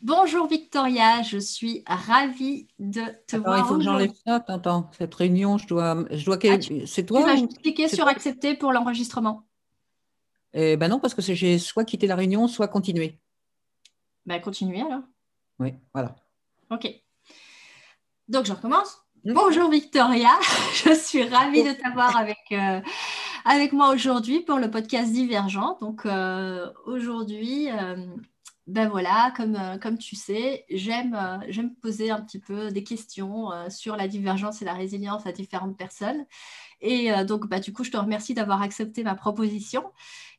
Bonjour Victoria, je suis ravie de te voir. Il faut que j'enlève ça. Attends, cette réunion, je dois. Je dois... Ah, c'est toi Tu vas cliquer sur accepter pour l'enregistrement. Eh ben non, parce que j'ai soit quitté la réunion, soit continué. Ben continuer alors. Oui, voilà. Ok. Donc je recommence. Mmh. Bonjour Victoria, je suis ravie de t'avoir avec, euh, avec moi aujourd'hui pour le podcast Divergent. Donc euh, aujourd'hui, euh, ben voilà, comme, euh, comme tu sais, j'aime euh, j'aime poser un petit peu des questions euh, sur la divergence et la résilience à différentes personnes. Et donc, bah, du coup, je te remercie d'avoir accepté ma proposition.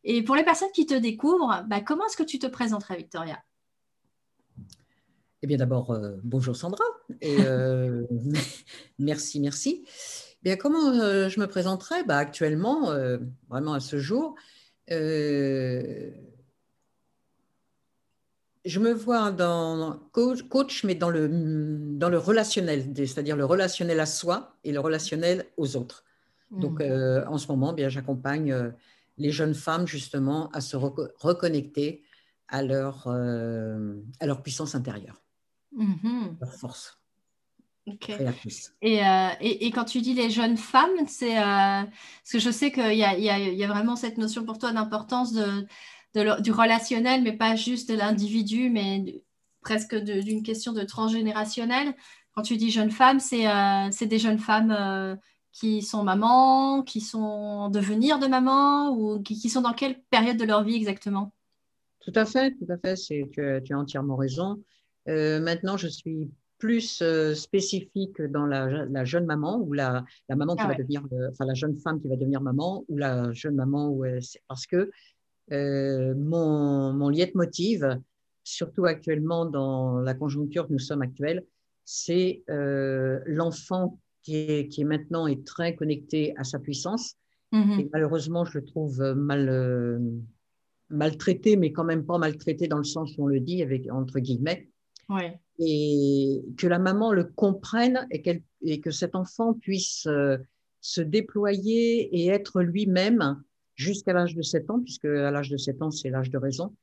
Et pour les personnes qui te découvrent, bah, comment est-ce que tu te présenterais, Victoria? Eh bien, d'abord, bonjour Sandra. Et, merci, merci. Eh bien, comment je me présenterais? Bah, Actuellement, vraiment à ce jour, je me vois dans coach, mais dans le, dans le relationnel, c'est-à-dire le relationnel à soi et le relationnel aux autres. Donc, hmm. euh, en ce moment, bien, j'accompagne euh, les jeunes femmes justement à se reconnecter à leur, euh, à leur puissance intérieure, mm-hmm. leur force. Et, et, et, quand tu dis les jeunes femmes, c'est parce que je sais qu'il y, y, y a, vraiment cette notion pour toi d'importance de du relationnel, mais pas juste de l'individu, mais presque d'une question de transgénérationnel. Quand tu dis jeunes femmes, c'est euh, des jeunes femmes euh, qui sont mamans, qui sont en devenir de maman, ou qui, sont dans quelle période de leur vie exactement? Tout à fait, tout à fait, tu, tu as entièrement raison. Euh, maintenant, je suis plus spécifique dans la, jeune maman ou la, la maman qui ah va devenir, enfin la jeune femme qui va devenir maman ou la jeune maman où parce que euh, mon, mon leitmotiv, surtout actuellement dans la conjoncture que nous sommes actuelle, c'est euh, l'enfant qui est, qui est, maintenant est très connecté à sa puissance. Et malheureusement, je le trouve mal, euh, maltraité, mais quand même pas maltraité dans le sens où on le dit, avec, entre guillemets. Ouais. Et que la maman le comprenne et, qu'elle et que cet enfant puisse se déployer et être lui-même jusqu'à l'âge de 7 ans, puisque à l'âge de 7 ans, c'est l'âge de raison,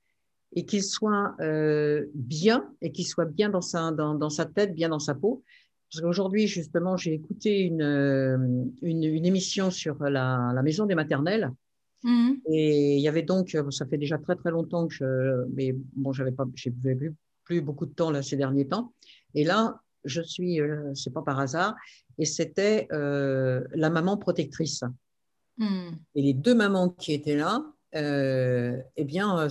et qu'il soit euh, bien, et qu'il soit bien dans sa, dans, dans, sa tête, bien dans sa peau. Parce qu'aujourd'hui, justement, j'ai écouté une, euh, une, une, émission sur la, la, maison des maternelles. Mmh. Et il y avait donc, ça fait déjà très très longtemps que je, mais bon, j'avais pas, j'ai plus, plus beaucoup de temps là ces derniers temps. Et là, je suis, euh, c'est pas par hasard, et c'était euh, la maman protectrice. Hmm. Et les deux mamans qui étaient là, euh, eh bien, euh,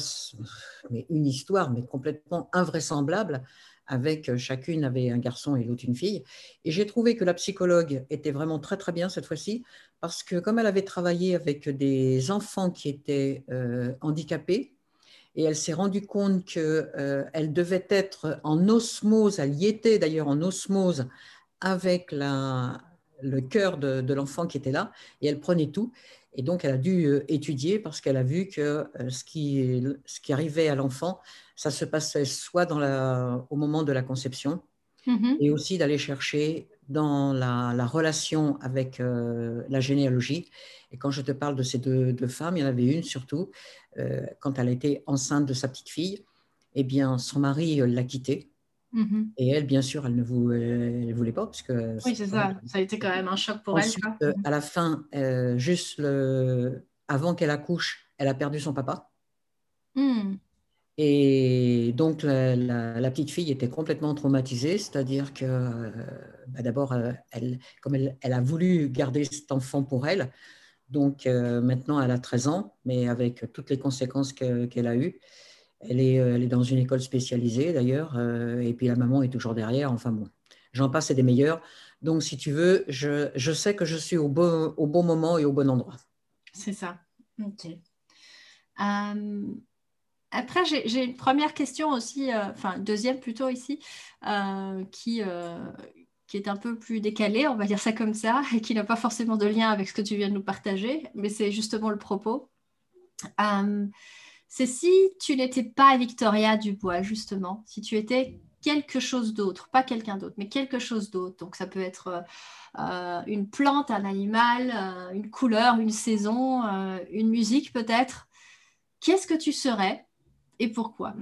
une histoire, mais complètement invraisemblable, avec euh, chacune avait un garçon et l'autre une fille. Et j'ai trouvé que la psychologue était vraiment très très bien cette fois-ci, parce que comme elle avait travaillé avec des enfants qui étaient handicapés, et elle s'est rendue compte qu'elle devait être en osmose, elle y était d'ailleurs en osmose avec la, le cœur de, l'enfant qui était là et elle prenait tout. Et donc, elle a dû euh, étudier parce qu'elle a vu que euh, ce qui, ce qui arrivait à l'enfant, ça se passait soit dans la, au moment de la conception mm-hmm. et aussi d'aller chercher dans la, relation avec euh, la généalogie. Et quand je te parle de ces deux, femmes, il y en avait une surtout, quand elle était enceinte de sa petite fille, eh bien, son mari l'a quittée Mhm. Et elle, bien sûr, elle ne voulait pas. Parce que oui, c'est ça. Ça a été quand même un choc pour elle. Euh, à la fin, euh, juste le... avant qu'elle accouche, elle a perdu son papa. Hmm. Et donc, la, petite fille était complètement traumatisée, c'est-à-dire que euh, bah, d'abord, elle, comme elle, elle, a voulu garder cet enfant pour elle, donc maintenant elle a 13 ans, mais avec toutes les conséquences qu'elle a eues, elle est, euh, elle est dans une école spécialisée d'ailleurs, euh, et puis la maman est toujours derrière. Enfin bon, j'en passe, c'est des meilleurs. Donc, si tu veux, je, sais que je suis au bon, au bon moment et au bon endroit. C'est ça. Ok. Euh, après, j'ai une première question aussi, enfin, deuxième plutôt ici, qui, qui est un peu plus décalée, on va dire ça comme ça, et qui n'a pas forcément de lien avec ce que tu viens de nous partager, mais c'est justement le propos c'est si tu n'étais pas Victoria Dubois, justement, si tu étais quelque chose d'autre, pas quelqu'un d'autre, mais quelque chose d'autre. Donc ça peut être euh, une plante, un animal, euh, une couleur, une saison, euh, une musique peut-être. Qu'est-ce que tu serais et pourquoi?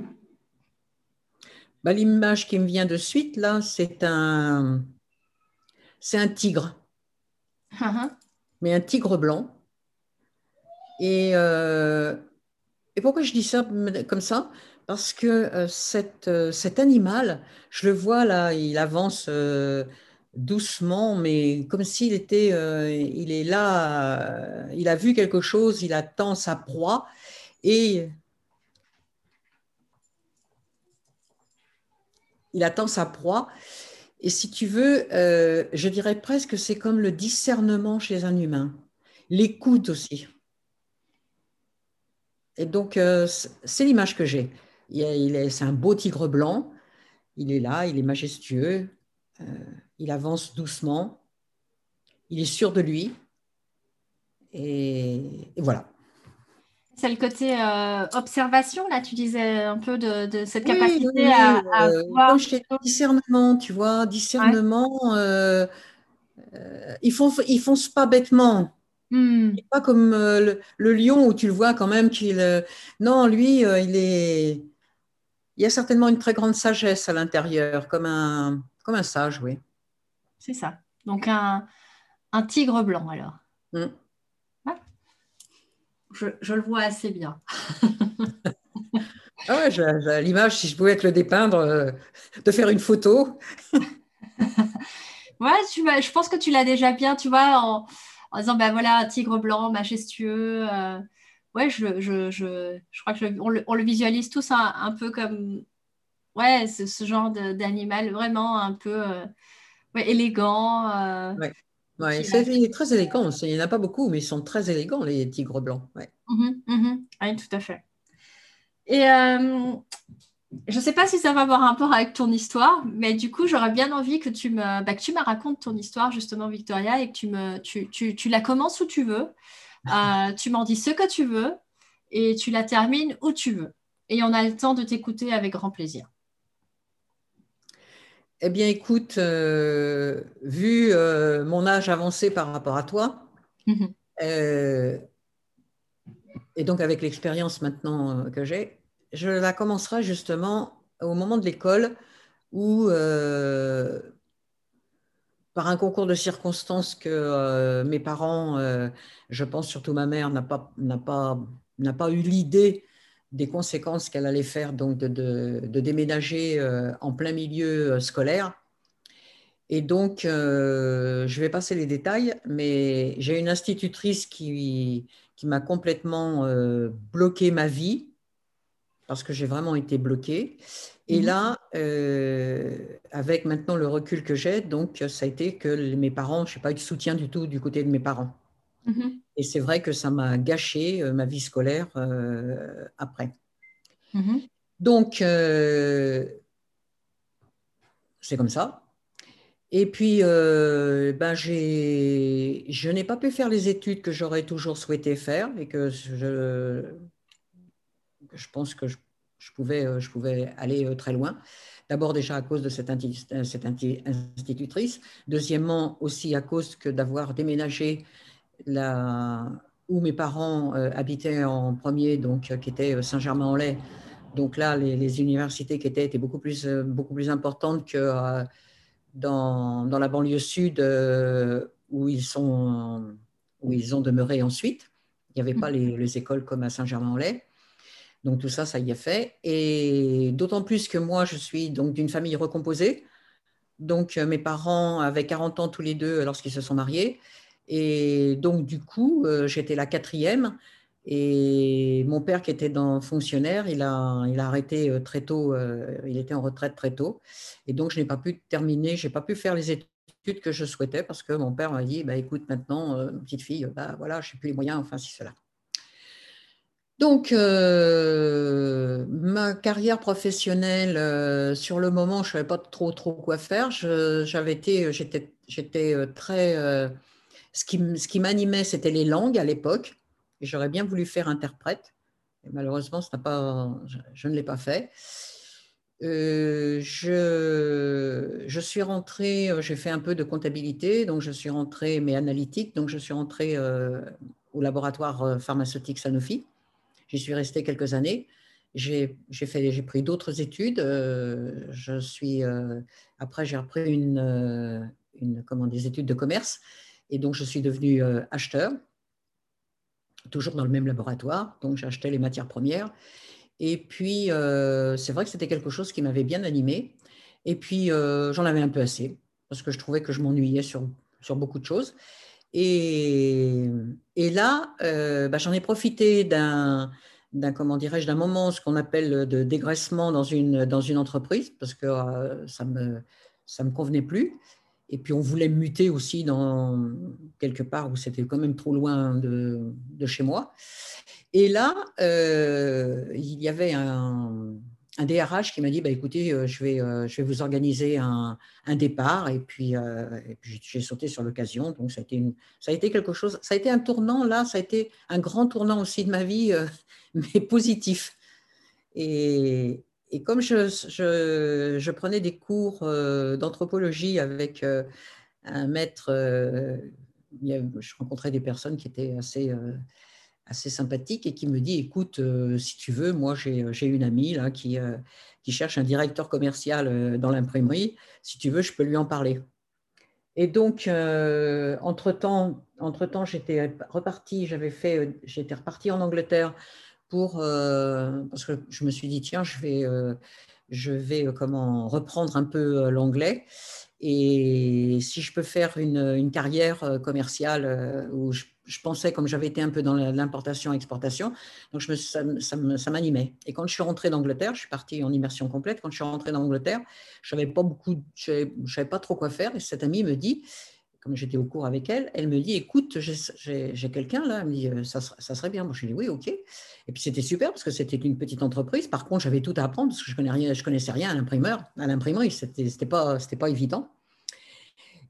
Bah, L'image qui me vient de suite, là, c'est un, c'est un tigre. Uh-huh. Mais un tigre blanc. Et, euh, et pourquoi je dis ça comme ça? Parce que euh, euh, cet animal, je le vois là, il avance doucement, mais comme s'il était, il est là, il a vu quelque chose, il attend sa proie. Et il attend sa proie. Et si tu veux, euh, je dirais presque que c'est comme le discernement chez un humain, l'écoute aussi. Et donc, euh, c'est l'image que j'ai. C'est un beau tigre blanc, il est là, il est majestueux, euh, il avance doucement, il est sûr de lui. et voilà. C'est le côté euh, observation, là, tu disais un peu de, cette capacité à, euh, voir. discernement, tu vois, discernement, ils font, ils foncent pas bêtement. Hmm. Pas comme le, lion où tu le vois quand même qu'il. non, lui, il est. Il y a certainement une très grande sagesse à l'intérieur, comme un, comme un sage, oui. C'est ça. Donc un, un tigre blanc alors. Hmm je, le vois assez bien. ah ouais, l'image, si je pouvais te le dépeindre, euh, de faire une photo. ouais, tu je pense que tu l'as déjà bien, tu vois, en, disant, ben voilà, un tigre blanc, majestueux. Euh, ouais, je, je, je, je, crois que on, le, visualise tous un, peu comme, ouais, ce, ce genre d'animal vraiment un peu euh, ouais, élégant. Ouais. Ouais, c'est, il est très élégant. Il n'y en a pas beaucoup, mais ils sont très élégants, les tigres blancs. Ouais. Mhm, mhm. Oui, tout à fait. Et euh, je ne sais pas si ça va avoir un rapport avec ton histoire, mais du coup, j'aurais bien envie que tu me, bah, que tu me racontes ton histoire, justement, Victoria, et que tu, me, tu, tu, tu la commences où tu veux. Euh, tu m'en dis ce que tu veux et tu la termines où tu veux. Et on a le temps de t'écouter avec grand plaisir. Eh bien, écoute, euh, vu euh, mon âge avancé par rapport à toi, mhm. et donc avec l'expérience maintenant que j'ai, je la commencerai justement au moment de l'école où, par un concours de circonstances que mes parents, je pense surtout ma mère, n'a pas, pas, pas eu l'idée des conséquences qu'elle allait faire, donc de, déménager euh, en plein milieu euh, scolaire. Et donc, euh, je vais passer les détails, mais j'ai une institutrice qui, qui m'a complètement bloqué ma vie, parce que j'ai vraiment été bloquée. Et mhm. là, avec maintenant le recul que j'ai, donc ça a été que mes parents, je n'ai pas eu de soutien du tout du côté de mes parents. Mhm. Et c'est vrai que ça m'a gâché euh, ma vie scolaire euh, après. Mhm. Donc, euh, c'est comme ça. Et puis, ben je n'ai pas pu faire les études que j'aurais toujours souhaité faire et que je, je pense que je, pouvais, je pouvais aller très loin. D'abord déjà à cause de cette, cette institutrice. Deuxièmement aussi à cause que d'avoir déménagé la, où mes parents euh, habitaient en premier, donc euh, qui était euh, Saint-Germain-en-Laye. Donc là, les, universités qui étaient étaient beaucoup plus, beaucoup plus importantes que dans, dans, la banlieue sud où, ils sont, où ils ont demeuré ensuite. Il n'y avait pas les, les, écoles comme à Saint-Germain-en-Laye. Donc tout ça, ça y est fait. Et d'autant plus que moi, je suis donc d'une famille recomposée. Donc mes parents avaient 40 ans tous les deux lorsqu'ils se sont mariés. Et donc, du coup, euh, j'étais la quatrième. Et mon père, qui était dans fonctionnaire, il a, arrêté euh, très tôt, euh, il était en retraite très tôt. Et donc, je n'ai pas pu terminer, je n'ai pas pu faire les études que je souhaitais parce que mon père m'a dit bah, écoute, maintenant, petite fille, bah, voilà, je n'ai plus les moyens, enfin, si cela. Donc, ma carrière professionnelle, sur le moment, je ne savais pas trop, trop quoi faire. J'avais été, j'étais, j'étais très ce qui, m'animait, c'était les langues à l'époque. J'aurais bien voulu faire interprète. Malheureusement, pas, je, ne l'ai pas fait. Euh, je, suis rentrée, euh, j'ai fait un peu de comptabilité, donc je suis rentrée, mais analytique, donc je suis rentrée euh, au laboratoire pharmaceutique Sanofi. J'y suis restée quelques années. j'ai pris d'autres études. je suis, après, j'ai repris une, une, comment, des études de commerce. Et donc, je suis devenu acheteur, toujours dans le même laboratoire. Donc, j'achetais les matières premières. Et puis, c'est vrai que c'était quelque chose qui m'avait bien animé. Et puis, j'en avais un peu assez, parce que je trouvais que je m'ennuyais sur, sur beaucoup de choses. Et, et là, bah, j'en ai profité d'un comment dirais-je d'un moment ce qu'on appelle de dégraissement dans une entreprise parce que euh, ça me ça me convenait plus. Et puis on voulait muter aussi dans quelque part où c'était quand même trop loin de, de chez moi. Et là euh, il y avait un, un DRH qui m'a dit bah, écoutez euh, je vais je vais vous organiser un, départ. Et puis, j'ai sauté sur l'occasion. Donc ça a été ça a été quelque chose. Ça a été un tournant là. Ça a été un grand tournant aussi de ma vie mais positif. Et, comme je, prenais des cours euh, d'anthropologie avec euh, un maître, euh, je rencontrais des personnes qui étaient assez, assez sympathiques et qui me dit, écoute, si tu veux, moi j'ai une amie là, qui, qui cherche un directeur commercial dans l'imprimerie, si tu veux, je peux lui en parler. Et donc, entre-temps, entre -temps, j'étais reparti, j'avais fait, j'étais reparti en Angleterre euh, parce que je me suis dit, tiens, je vais, euh, je vais euh, comment, reprendre un peu l'anglais. Et si je peux faire une, carrière commerciale où je, pensais, comme j'avais été un peu dans l'importation-exportation, donc je ça, m'animait. Et quand je suis rentrée d'Angleterre, je suis partie en immersion complète. Quand je suis rentrée d'Angleterre, je savais pas beaucoup, je pas trop quoi faire. Et cette amie me dit, comme j'étais au cours avec elle, elle me dit écoute, j'ai quelqu'un là, elle me dit euh, ça, serait bien. Moi, je lui dis oui, ok. Et puis c'était super parce que c'était une petite entreprise. Par contre, j'avais tout à apprendre parce que je je connaissais rien à l'imprimeur, à l'imprimerie, c'était pas c'était pas évident.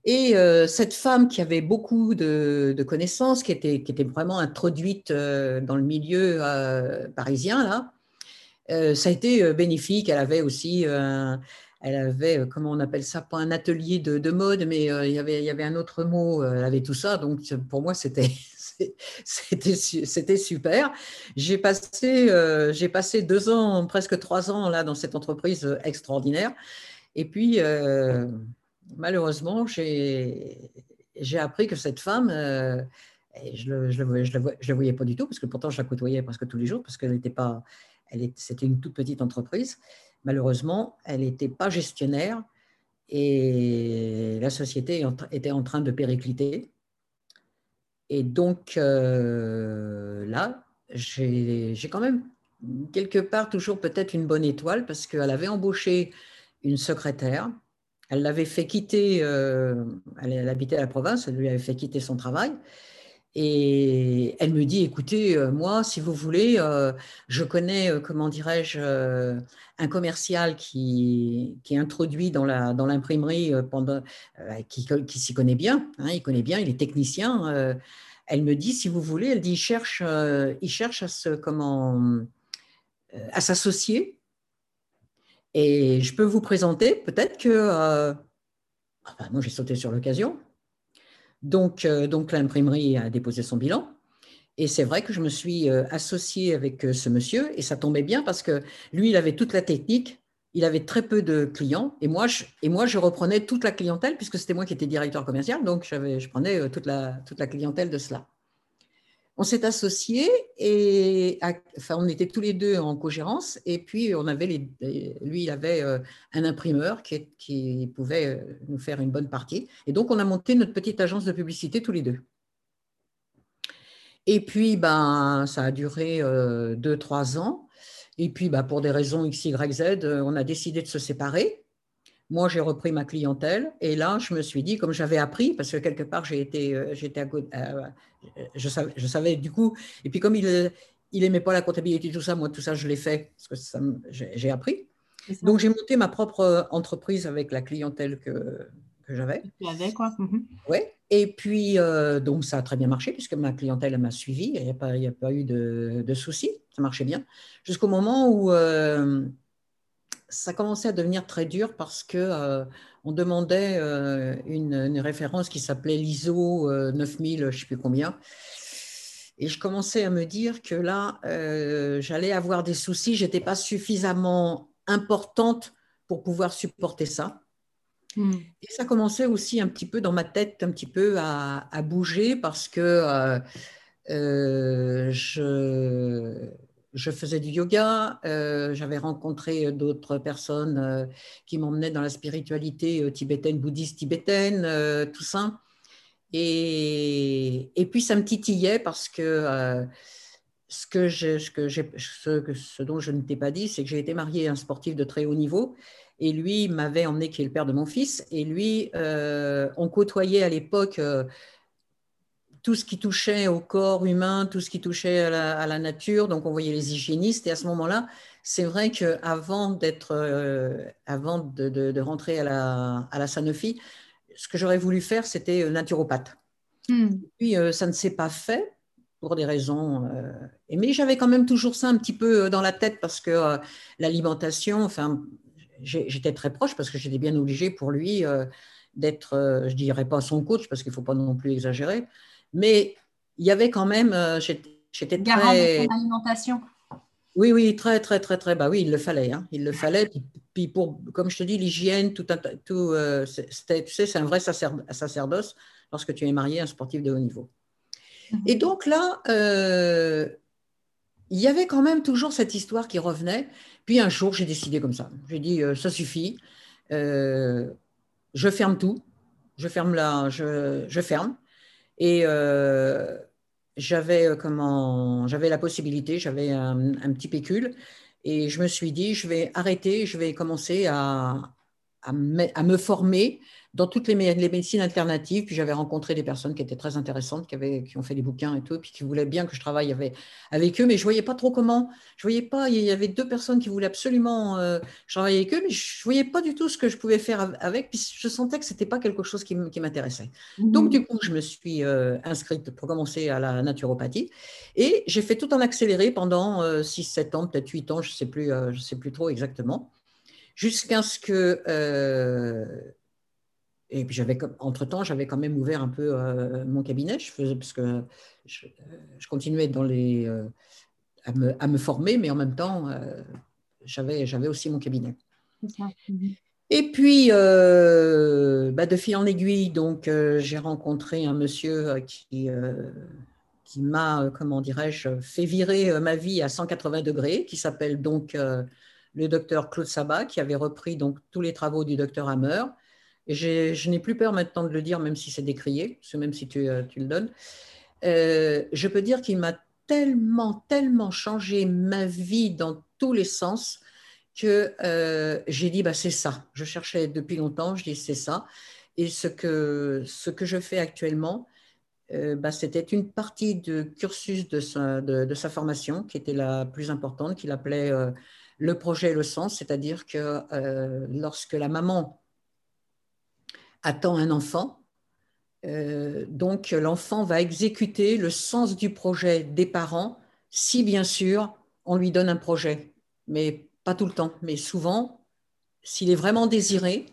Et euh, cette femme qui avait beaucoup de, connaissances, qui était, vraiment introduite euh, dans le milieu parisien là, ça a été bénéfique. Elle avait aussi un, elle avait, euh, comment on appelle ça, pas un atelier de, mode, mais euh, il, y avait, il y avait un autre mot, euh, elle avait tout ça. Donc, pour moi, c'était, c'était, super. J'ai passé, j'ai passé deux ans, presque trois ans là, dans cette entreprise extraordinaire. Et puis, malheureusement, j'ai, appris que cette femme, je ne je je le, voyais pas du tout, parce que pourtant, je la côtoyais presque tous les jours, parce qu'elle n'était pas, c'était une toute petite entreprise malheureusement, elle n'était pas gestionnaire et la société était en train de péricliter. Et donc euh, là, j'ai quand même quelque part toujours peut-être une bonne étoile parce qu'elle avait embauché une secrétaire. Elle l'avait fait quitter, euh, elle habitait à la province, elle lui avait fait quitter son travail. Et elle me dit, écoutez, euh, moi, si vous voulez, euh, je connais, comment dirais-je, un commercial qui, qui est introduit dans l'imprimerie, qui s'y connaît bien, hein, il connaît bien, il est technicien. elle me dit, si vous voulez, elle dit, il cherche, il cherche à se, comment, à s'associer. Et je peux vous présenter, peut-être que, moi j'ai sauté sur l'occasion, donc, euh, donc l'imprimerie a déposé son bilan. Et c'est vrai que je me suis euh, associée avec euh, ce monsieur et ça tombait bien parce que lui, il avait toute la technique, il avait très peu de clients et moi, je, et moi, je reprenais toute la clientèle puisque c'était moi qui étais directeur commercial, donc je prenais toute la, toute la clientèle de cela on s'est associés et on était tous les deux en cogérance et puis lui il avait euh, un imprimeur qui, pouvait euh, nous faire une bonne partie et donc on a monté notre petite agence de publicité tous les deux. Et puis ben ça a duré euh, deux trois ans et puis ben, pour des raisons x y z on a décidé de se séparer moi, j'ai repris ma clientèle et là, je me suis dit, comme j'avais appris, parce que quelque part, j'ai été, euh, j'étais à côté, euh, je, savais, je savais du coup, et puis comme il il aimait pas la comptabilité, tout ça, moi, tout ça, je l'ai fait parce que j'ai appris. Donc, j'ai monté ma propre euh, entreprise avec la clientèle que, que j'avais. Tu avais, quoi. Mhm. Oui. Et puis, donc, ça a très bien marché puisque ma clientèle m'a suivi. Il n'y a, pas, a pas eu de, de soucis. Ça marchait bien. Jusqu'au moment où ça commençait à devenir très dur parce que euh, on demandait euh, une, référence qui s'appelait l'ISO 9000, euh, je ne sais plus combien. Et je commençais à me dire que là, euh, j'allais avoir des soucis, je n'étais pas suffisamment importante pour pouvoir supporter ça. Hmm. Et ça commençait aussi un petit peu dans ma tête, un petit peu à, bouger parce que je, je, faisais du yoga, j'avais rencontré d'autres personnes qui m'emmenaient dans la spiritualité tibétaine, bouddhiste tibétaine, tout ça. Et, et, puis ça me titillait parce que, euh, ce, que ce, que ce, ce, dont je ne t'ai pas dit, c'est que j'ai été mariée à un sportif de très haut niveau. Et lui m'avait emmené, qui est le père de mon fils. Et lui, euh, on côtoyait à l'époque euh, tout ce qui touchait au corps humain, tout ce qui touchait à la, à la nature. Donc on voyait les hygiénistes. Et à ce moment-là, c'est vrai qu'avant d'être, avant de, de, de, rentrer à la, à la Sanofi, ce que j'aurais voulu faire, c'était euh, naturopathe. Hmm. Puis euh, ça ne s'est pas fait pour des raisons. Euh, mais j'avais quand même toujours ça un petit peu dans la tête parce que l'alimentation, enfin, j'étais très proche parce que j'étais bien obligée pour lui d'être, je dirais pas son coach parce qu'il ne faut pas non plus exagérer, mais il y avait quand même, j'étais très. Garant oui, oui, très, très, très, très. Bah oui, il le fallait. Hein. Il le fallait. Puis, pour, comme je te dis, l'hygiène, tout, tout euh, tu sais, c'est un vrai sacerdoce lorsque tu es marié à un sportif de haut niveau. Mhm. Et donc là, euh, il y avait quand même toujours cette histoire qui revenait. Puis un jour, j'ai décidé comme ça. J'ai dit, euh, ça suffit. je ferme tout. Je ferme là, je, je ferme. Et j'avais euh, comment j'avais la possibilité, j'avais un, petit pécule. Et je me suis dit je vais arrêter, je vais commencer à, à, me former dans toutes les, les, médecines alternatives. Puis j'avais rencontré des personnes qui étaient très intéressantes, qui, avaient, qui ont fait des bouquins et tout, puis qui voulaient bien que je travaille avec, avec eux, mais je voyais pas trop comment. Je voyais pas. Il y avait deux personnes qui voulaient absolument euh, travailler avec eux, mais je voyais pas du tout ce que je pouvais faire avec. Puis je sentais que c'était pas quelque chose qui m'intéressait. Mmh Donc du coup, je me suis euh, inscrite pour commencer à la naturopathie et j'ai fait tout en accéléré pendant 6-7 euh, ans, peut-être 8 ans, je sais plus, je sais plus trop exactement jusqu'à ce que. Euh, et puis j'avais, entre-temps, j'avais quand même ouvert un peu euh, mon cabinet, je faisais, parce que je, continuais dans les, euh, à, me, à, me, former, mais en même temps, j'avais, j'avais aussi mon cabinet. Et puis, bah, de fil en aiguille, donc j'ai rencontré un monsieur qui, qui m'a, comment dirais-je, fait virer ma vie à 180 degrés, qui s'appelle donc le docteur Claude Sabat, qui avait repris donc tous les travaux du docteur Hammer. Et je n'ai plus peur maintenant de le dire, même si c'est décrié, même si tu, euh, le donnes. Euh, je peux dire qu'il m'a tellement, tellement changé ma vie dans tous les sens que euh, j'ai dit, bah, c'est ça. Je cherchais depuis longtemps, je dis, c'est ça. Et ce que, ce que je fais actuellement, bah, c'était une partie du cursus de sa, formation qui était la plus importante, qu'il appelait le projet et le sens, c'est-à-dire que euh, lorsque la maman attend un enfant, euh, donc l'enfant va exécuter le sens du projet des parents si bien sûr on lui donne un projet, mais pas tout le temps, mais souvent, s'il est vraiment désiré,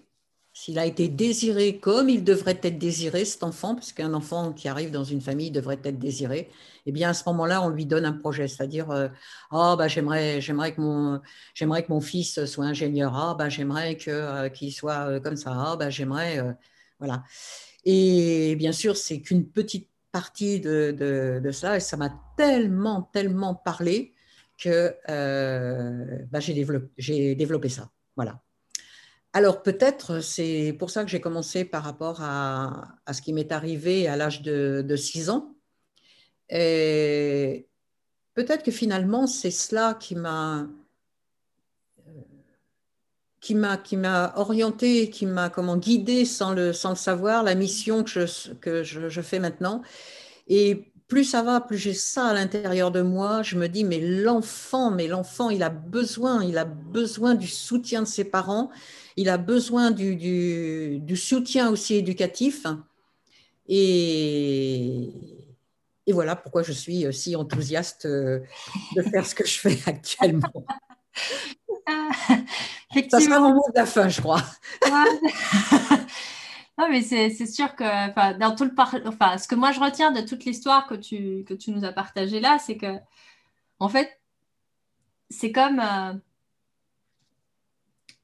s'il a été désiré comme il devrait être désiré, cet enfant, parce qu'un enfant qui arrive dans une famille devrait être désiré, eh bien à ce moment-là, on lui donne un projet, c'est-à-dire, euh, ah bah j'aimerais, j'aimerais que mon, fils soit ingénieur, ah bah j'aimerais euh, qu'il soit euh, comme ça, ah bah j'aimerais, voilà. Et bien sûr, c'est qu'une petite partie de, de, et ça m'a tellement, tellement parlé que bah, j'ai développé, j'ai développé ça, voilà. Alors peut-être, c'est pour ça que j'ai commencé par rapport à, ce qui m'est arrivé à l'âge de, de 6 ans. Peut-être que finalement, c'est cela qui m'a qui m'a qui m'a orienté, qui m'a comment guidé sans le sans le savoir la mission que je que je, fais maintenant. Plus ça va, plus j'ai ça à l'intérieur de moi. Je me dis mais l'enfant, mais l'enfant, il a besoin, il a besoin du soutien de ses parents il a besoin du, soutien aussi éducatif. Et, voilà pourquoi je suis si enthousiaste euh, de faire ce que je fais actuellement. Ça sera mon mot de la fin, je crois. Non, mais c'est sûr que dans tout le enfin, ce que moi je retiens de toute l'histoire que tu, que tu nous as partagée là, c'est que, en fait, c'est comme. Euh,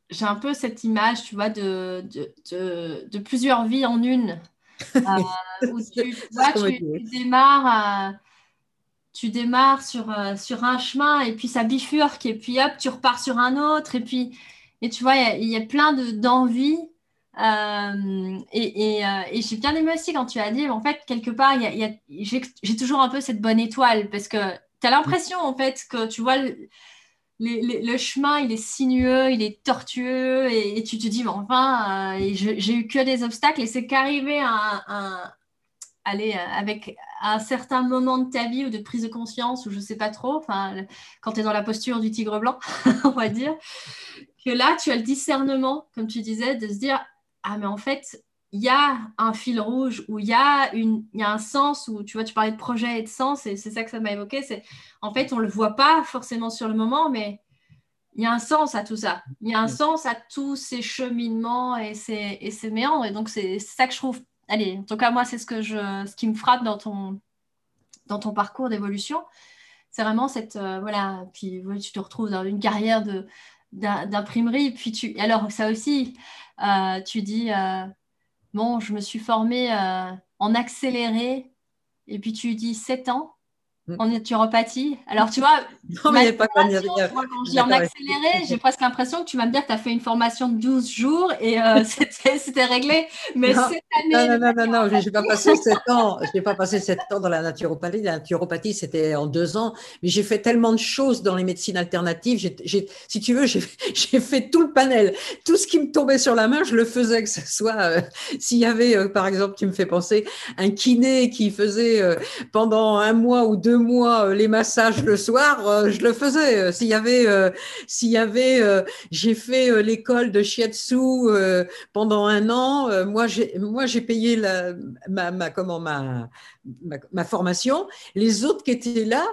j'ai un peu cette image, tu vois, de, de, de, plusieurs vies en une. Euh, où tu, vois, tu, démarres. Euh, tu démarres sur, sur un chemin et puis ça bifurque et puis hop, tu repars sur un autre et puis et tu vois, il y, a plein d'envies euh, et, euh, et, j'ai bien aimé aussi quand tu as dit, en fait, quelque part, j'ai toujours un peu cette bonne étoile parce que tu as l'impression, en fait, que tu vois, le, chemin, il est sinueux, il est tortueux et, tu te dis, mais enfin, euh, j'ai eu que des obstacles et c'est qu'arriver à, à, aller avec un certain moment de ta vie ou de prise de conscience ou je sais pas trop, enfin, quand tu es dans la posture du tigre blanc, on va dire, que là, tu as le discernement, comme tu disais, de se dire, ah, mais en fait, il y a un fil rouge ou il y, a une, y a un sens où, tu vois, tu parlais de projet et de sens, et c'est ça que ça m'a évoqué. C'est en fait, on ne le voit pas forcément sur le moment, mais il y a un sens à tout ça. Il y a un sens à tous ces cheminements et ces, et ces méandres. Et donc, c'est ça que je trouve. Allez, en tout cas, moi, c'est ce, que je, ce qui me frappe dans ton, dans ton parcours d'évolution. C'est vraiment cette. Euh, voilà, puis tu te retrouves dans une carrière d'imprimerie. Puis tu. Alors, ça aussi euh, tu dis, euh, bon, je me suis formée euh, en accéléré, et puis tu dis 7 ans. Mm. en naturopathie. Alors, tu vois, non, mais pas quand je dis en accéléré, j'ai presque l'impression que tu vas me dire que tu as fait une formation de 12 jours et euh, c'était réglé. Mais non, cette année. Non, non, non, non, je n'ai pas passé 7 ans. Je n'ai pas passé 7 ans dans la naturopathie. La naturopathie, c'était en 2 ans. Mais j'ai fait tellement de choses dans les médecines alternatives. si tu veux, j'ai fait tout le panel. Tout ce qui me tombait sur la main, je le faisais, que ce soit. Euh, s'il y avait, euh, par exemple, tu me fais penser, un kiné qui faisait pendant un mois ou deux moi euh, les massages le soir, euh, je le faisais. Euh, s'il y avait, s'il y avait, j'ai fait l'école de shiatsu pendant un an. moi, j'ai, moi, j'ai payé la, ma, comment, ma, ma, formation. Les autres qui étaient là,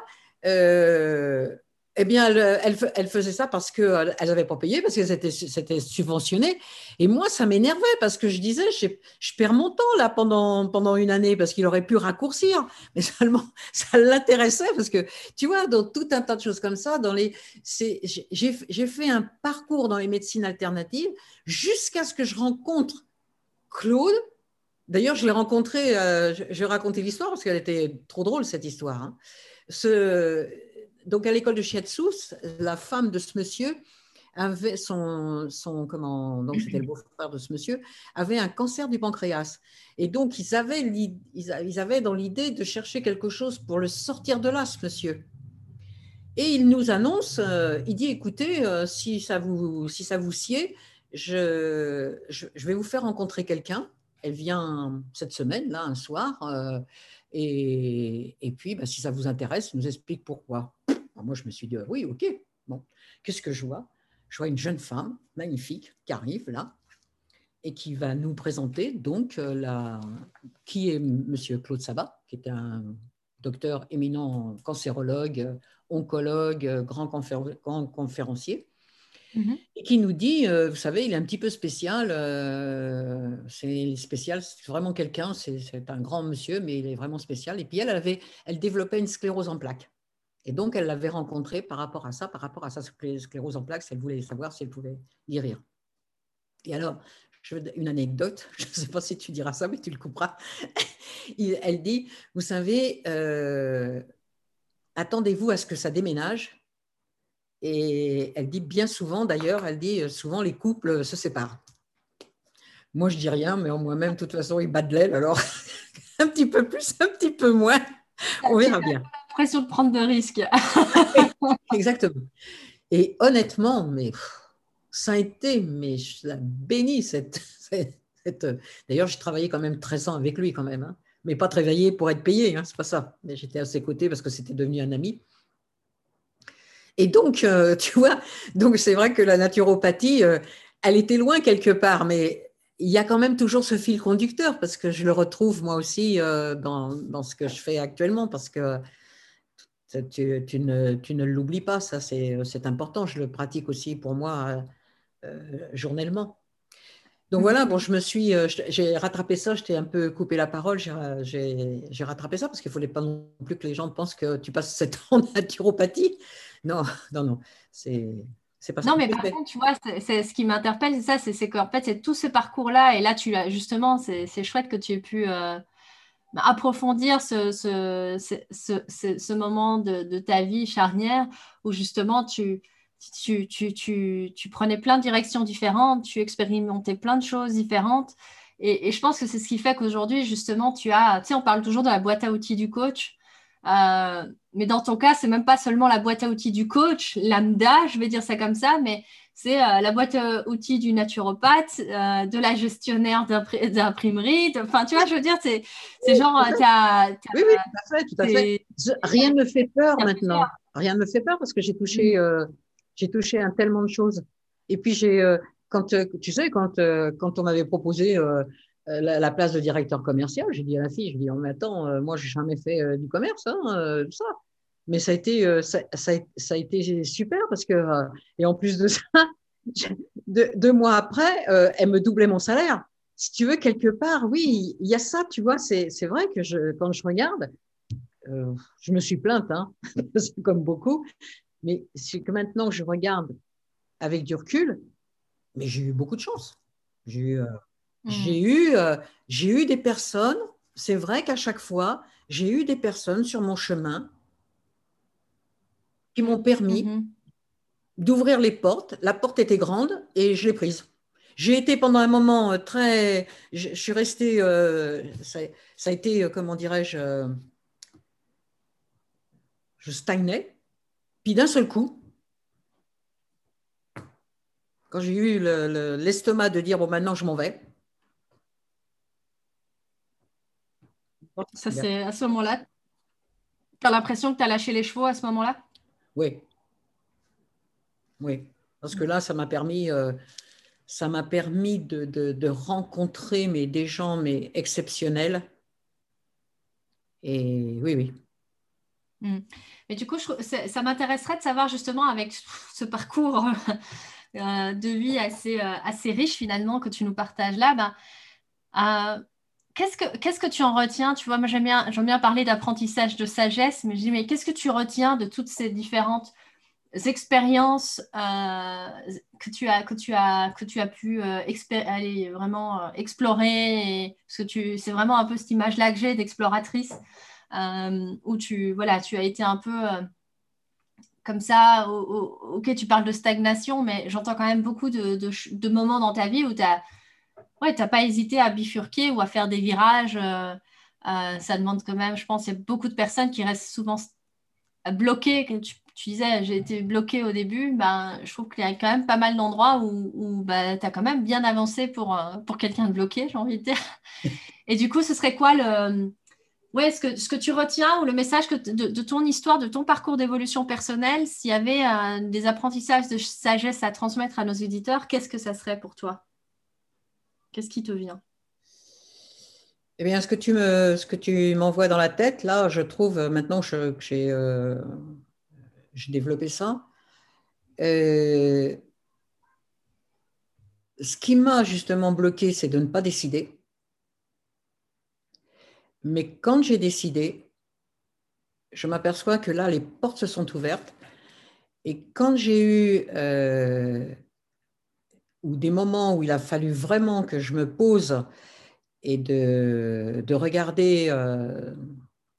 eh bien, elle, faisait ça parce qu'elle n'avait pas payé, parce que c'était subventionné. Et moi, ça m'énervait parce que je disais, je, je, perds mon temps là pendant, une année parce qu'il aurait pu raccourcir. Mais seulement, ça l'intéressait parce que, tu vois, dans tout un tas de choses comme ça, dans les, j'ai fait un parcours dans les médecines alternatives jusqu'à ce que je rencontre Claude. D'ailleurs, je l'ai rencontré, euh, je, vais raconter l'histoire parce qu'elle était trop drôle, cette histoire. Hein. Donc à l'école de Shiatsu, la femme de ce monsieur avait son, son comment donc c'était le beau-frère de ce monsieur avait un cancer du pancréas. Et donc ils avaient ils avaient dans l'idée de chercher quelque chose pour le sortir de là ce monsieur. Et il nous annonce euh, il dit écoutez euh, si ça vous si ça vous sied je, je, vais vous faire rencontrer quelqu'un. Elle vient cette semaine là un soir euh, et, et, puis bah, si ça vous intéresse nous explique pourquoi moi, je me suis dit, oui, ok. Bon, qu'est-ce que je vois? Je vois une jeune femme magnifique qui arrive là et qui va nous présenter donc euh, la, qui est Monsieur Claude Sabat, qui est un docteur éminent cancérologue, oncologue, grand, conférencier, mhm. et qui nous dit, euh, vous savez, il est un petit peu spécial, euh, c'est spécial, c'est vraiment quelqu'un, c'est un grand monsieur, mais il est vraiment spécial. Et puis elle, avait, elle développait une sclérose en plaques. Et donc, elle l'avait rencontré par rapport à ça, par rapport à sa sclérose en plaques, elle voulait savoir si elle pouvait guérir. Et alors, je une anecdote, je ne sais pas si tu diras ça, mais tu le couperas. elle dit, vous savez, euh, attendez-vous à ce que ça déménage? Et elle dit bien souvent, d'ailleurs, elle dit souvent les couples se séparent. Moi, je dis rien, mais en moi-même, de toute façon, ils battent de l'aile, alors un petit peu plus, un petit peu moins. On verra bien pression de prendre de risques. Exactement. Et honnêtement, mais ça a été, mais je la bénis cette. cette, D'ailleurs, j'ai travaillé quand même 13 ans avec lui quand même, hein. mais pas travaillé pour être payé, hein, c'est pas ça. Mais j'étais à ses côtés parce que c'était devenu un ami. Et donc, euh, tu vois, donc c'est vrai que la naturopathie, euh, elle était loin quelque part, mais il y a quand même toujours ce fil conducteur parce que je le retrouve moi aussi euh, dans, dans, ce que je fais actuellement parce que tu, ne, tu ne l'oublies pas, ça c'est important. Je le pratique aussi pour moi euh, euh, journellement. Donc voilà, bon, je me suis, euh, j'ai rattrapé ça, je t'ai un peu coupé la parole, j'ai rattrapé ça parce qu'il ne fallait pas non plus que les gens pensent que tu passes 7 ans en naturopathie. Non, non, non, c'est pas non, mais par contre, tu vois, c'est ce qui m'interpelle, c'est ça, c'est qu'en fait, c'est tout ce parcours-là, et là, tu justement, c'est chouette que tu aies pu euh, approfondir ce, ce, ce, ce moment de, de, ta vie charnière où justement tu, tu, tu, tu, tu, prenais plein de directions différentes, tu expérimentais plein de choses différentes. Et, et je pense que c'est ce qui fait qu'aujourd'hui, justement, tu as, tu sais, on parle toujours de la boîte à outils du coach. Euh, mais dans ton cas, c'est même pas seulement la boîte à outils du coach, lambda, je vais dire ça comme ça, mais c'est euh, la boîte à outils du naturopathe, euh, de la gestionnaire d'imprimerie. Enfin, tu vois, je veux dire, c'est genre. oui, oui, tout à fait. Tout à fait. Rien ne me fait peur maintenant. Rien ne me fait peur parce que j'ai touché, mm. j'ai touché à tellement de choses. Et puis, j'ai, quand, tu sais, quand, quand on m'avait proposé euh, la, place de directeur commercial. J'ai dit à la fille, je dis, oh, mais attends, euh, moi, j'ai jamais fait euh, du commerce, hein, ça. Mais ça a été, ça, ça, a été super parce que, et en plus de ça, deux, mois après, elle me doublait mon salaire. Si tu veux, quelque part, oui, il y a ça, tu vois, c'est vrai que je, quand je regarde, je me suis plainte, hein, comme beaucoup, mais c'est que maintenant que je regarde avec du recul, mais j'ai eu beaucoup de chance. J'ai eu, j'ai mm. eu, euh, j'ai eu des personnes, c'est vrai qu'à chaque fois, j'ai eu des personnes sur mon chemin qui m'ont permis mm-hmm. d'ouvrir les portes. La porte était grande et je l'ai prise. J'ai été pendant un moment euh, très. Je, suis restée. Euh, ça, a été, comment dirais-je. je stagnais. Puis d'un seul coup, quand j'ai eu l'estomac de dire bon, maintenant je m'en vais, Ça, c'est à ce moment-là. Tu as l'impression que tu as lâché les chevaux à ce moment-là? Oui. Oui. Parce que là, ça m'a permis, euh, ça m'a permis de, de, rencontrer des gens mais, exceptionnels. Et oui, oui. Hmm. Mais du coup, ça m'intéresserait de savoir justement avec ce parcours euh, de vie assez, euh, assez riche finalement que tu nous partages là, ben, Qu'est-ce que, qu'est-ce que tu en retiens? Tu vois, j'aime bien, j'aime bien parler d'apprentissage de sagesse, mais je dis, mais qu'est-ce que tu retiens de toutes ces différentes expériences euh, que, tu as, que, tu as, que tu as pu euh, aller vraiment euh, explorer Parce que tu, c'est vraiment un peu cette image-là que j'ai d'exploratrice, où tu, voilà, tu as été un peu comme ça, ok, tu parles de stagnation, mais j'entends quand même beaucoup de, de moments dans ta vie où tu as ouais, tu n'as pas hésité à bifurquer ou à faire des virages. Euh, euh, ça demande quand même, je pense, il y a beaucoup de personnes qui restent souvent bloquées. tu, tu disais, j'ai été bloquée au début, ben, je trouve qu'il y a quand même pas mal d'endroits où, ben, tu as quand même bien avancé pour, euh, pour quelqu'un de bloqué, j'ai envie de dire. Et du coup, ce serait quoi le. Ouais, ce que, ce que tu retiens ou le message que de, de, ton histoire, de ton parcours d'évolution personnelle, s'il y avait des apprentissages de sagesse à transmettre à nos éditeurs, qu'est-ce que ça serait pour toi? Qu'est-ce qui te vient? Eh bien, ce que tu me, ce que tu m'envoies dans la tête, là, je trouve euh, maintenant que j'ai, euh, développé ça. Euh, ce qui m'a justement bloqué, c'est de ne pas décider. Mais quand j'ai décidé, je m'aperçois que là, les portes se sont ouvertes. Et quand j'ai eu ou des moments où il a fallu vraiment que je me pose et de, de regarder euh,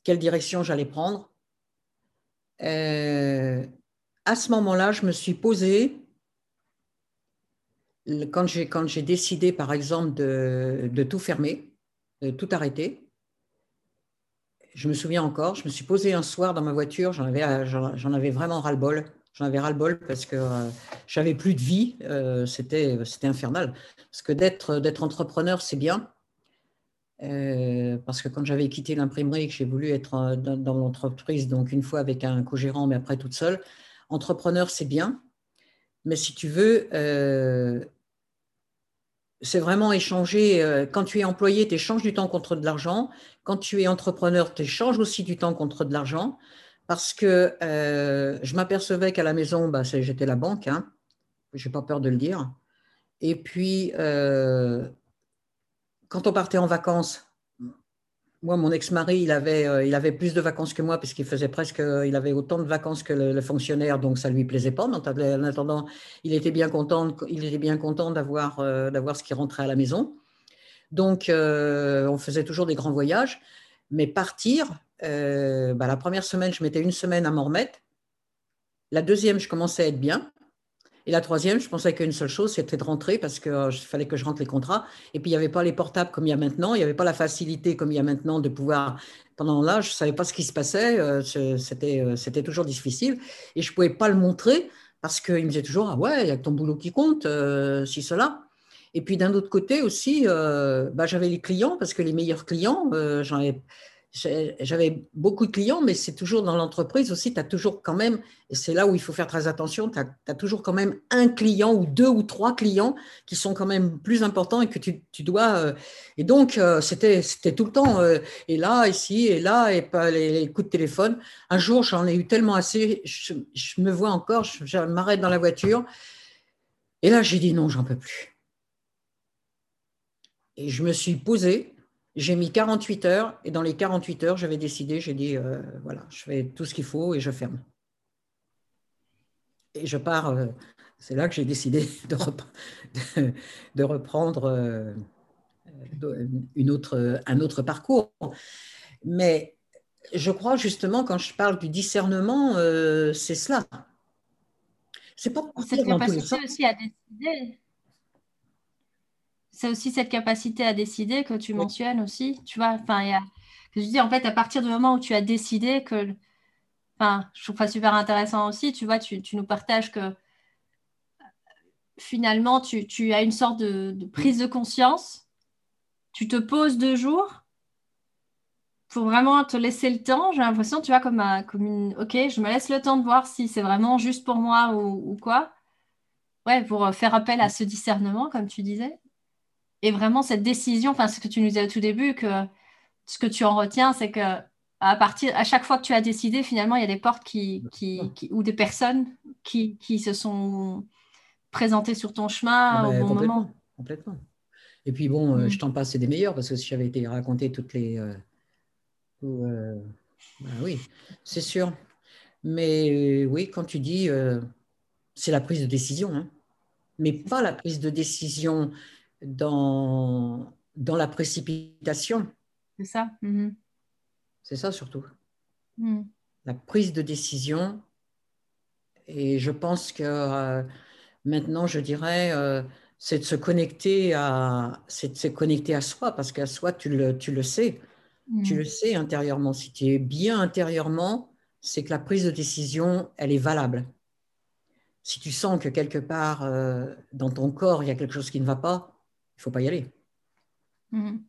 quelle direction j'allais prendre, euh, à ce moment-là, je me suis posée. Quand j'ai, quand j'ai décidé, par exemple, de, de, tout fermer, de tout arrêter, je me souviens encore, je me suis posée un soir dans ma voiture, j'en avais, j'en avais vraiment ras-le-bol. J'en avais ras-le-bol parce que euh, j'avais plus de vie. Euh, c'était, infernal. Parce que d'être, entrepreneur, c'est bien. Euh, parce que quand j'avais quitté l'imprimerie, que j'ai voulu être dans, l'entreprise, donc une fois avec un co-gérant, mais après toute seule, entrepreneur, c'est bien. Mais si tu veux, c'est vraiment échanger. Quand tu es employé, tu échanges du temps contre de l'argent. Quand tu es entrepreneur, tu échanges aussi du temps contre de l'argent parce que euh, je m'apercevais qu'à la maison, bah, j'étais la banque, hein, je n'ai pas peur de le dire, Et puis, euh, quand on partait en vacances, moi, mon ex-mari, il avait, euh, il avait plus de vacances que moi, puisqu'il faisait presque, il avait autant de vacances que le, fonctionnaire, donc ça ne lui plaisait pas. Mais en attendant, il était bien content, il était bien content d'avoir, d'avoir ce qui rentrait à la maison. Donc, on faisait toujours des grands voyages. Mais partir, bah, la première semaine, je mettais une semaine à m'en remettre. La deuxième, je commençais à être bien. Et la troisième, je pensais qu'une seule chose, c'était de rentrer parce qu'il euh, fallait que je rentre les contrats. Et puis, il n'y avait pas les portables comme il y a maintenant. Il n'y avait pas la facilité comme il y a maintenant de pouvoir. Pendant là, je ne savais pas ce qui se passait. Euh, c'était, euh, c'était toujours difficile. Et je ne pouvais pas le montrer parce qu'il me disait toujours Ah ouais, il y a ton boulot qui compte, si cela. Et puis, d'un autre côté aussi, bah, j'avais les clients parce que les meilleurs clients, j'en ai j'avais beaucoup de clients, mais c'est toujours dans l'entreprise aussi, tu as toujours quand même, et c'est là où il faut faire très attention, tu as, toujours quand même un client ou deux ou trois clients qui sont quand même plus importants et que tu, dois. Euh, et donc, euh, c'était tout le temps, euh, et là, ici, et là, et pas les, coups de téléphone. Un jour, j'en ai eu tellement assez, je, me vois encore, je, je m'arrête dans la voiture, et là, j'ai dit non, j'en peux plus. Et je me suis posée j'ai mis 48 heures et dans les 48 heures, j'avais décidé, j'ai dit, euh, voilà, je fais tout ce qu'il faut et je ferme. Et je pars, euh, c'est là que j'ai décidé de, de, reprendre euh, une autre, un autre parcours. Mais je crois justement, quand je parle du discernement, c'est cela. C'est pas cette capacité aussi à décider c'est aussi cette capacité à décider que tu mentionnes aussi. Tu vois, enfin, il y a, je dis en fait, à partir du moment où tu as décidé que, enfin, je trouve ça super intéressant aussi. Tu vois, tu, nous partages que finalement, tu, as une sorte de, prise de conscience. Tu te poses deux jours pour vraiment te laisser le temps. J'ai l'impression, tu vois, comme, comme une, ok, je me laisse le temps de voir si c'est vraiment juste pour moi ou, ou quoi. Ouais, pour faire appel à ce discernement, comme tu disais. Et vraiment, cette décision, enfin, ce que tu nous disais au tout début, que ce que tu en retiens, c'est que à partir, à chaque fois que tu as décidé, finalement, il y a des portes qui, qui, ou des personnes qui, qui, se sont présentées sur ton chemin au bon moment. Complètement. Et puis bon, euh, mm. je t'en passe des meilleurs parce que si j'avais été raconter toutes les. Euh, euh, bah oui, c'est sûr. Mais oui, quand tu dis, c'est la prise de décision, hein. mais pas la prise de décision dans, dans la précipitation. C'est ça. Mhm. C'est ça surtout. Mhm. La prise de décision. Et je pense que euh, maintenant, je dirais, euh, c'est de se connecter à, c'est de se connecter à soi, parce qu'à soi, tu le, tu le sais. Tu mhm. le sais intérieurement. Si tu es bien intérieurement, c'est que la prise de décision, elle est valable. Si tu sens que quelque part euh, dans ton corps, il y a quelque chose qui ne va pas, il ne faut pas y aller. Mhm.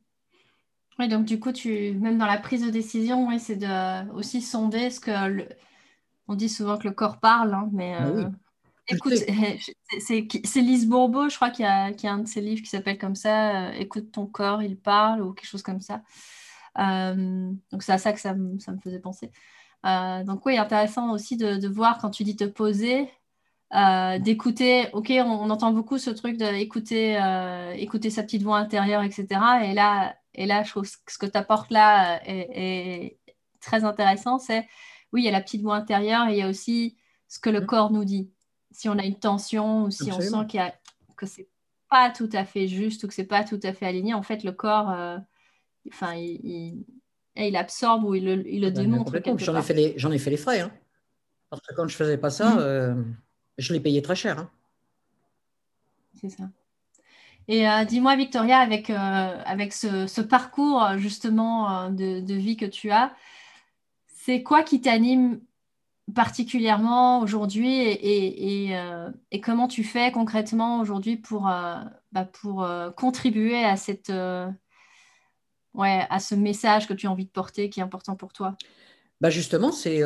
Oui, donc du coup, tu, même dans la prise de décision, oui, c'est de aussi sonder ce que le, on dit souvent que le corps parle, hein, mais bah euh, écoute, c'est Lise Bourbeau, je crois qu'il y, a un de ses livres qui s'appelle comme ça, euh, Écoute ton corps, il parle, ou quelque chose comme ça. Euh, donc c'est à ça que ça, me faisait penser. donc oui, intéressant aussi de, de, voir quand tu dis te poser, euh, d'écouter, ok, on, entend beaucoup ce truc d'écouter euh, écouter sa petite voix intérieure, etc. Et là, et là je trouve que ce que tu apportes là est, très intéressant. C'est, oui, il y a la petite voix intérieure et il y a aussi ce que le mmh. corps nous dit. Si on a une tension ou si on sent qu'il y a, que c'est pas tout à fait juste ou que c'est pas tout à fait aligné, en fait, le corps, euh, enfin, il, il, absorbe ou il le, il le démontre. J'en ai, fait les, j'en ai fait les frais. Hein. Parce que quand je faisais pas ça, mmh je l'ai payé très cher. Hein. C'est ça. Et euh, dis-moi, Victoria, avec, euh, avec ce, parcours justement euh, de, vie que tu as, c'est quoi qui t'anime particulièrement aujourd'hui et, et, comment tu fais concrètement aujourd'hui pour, bah, pour contribuer à, cette, ouais, à ce message que tu as envie de porter qui est important pour toi? Bah Justement, c'est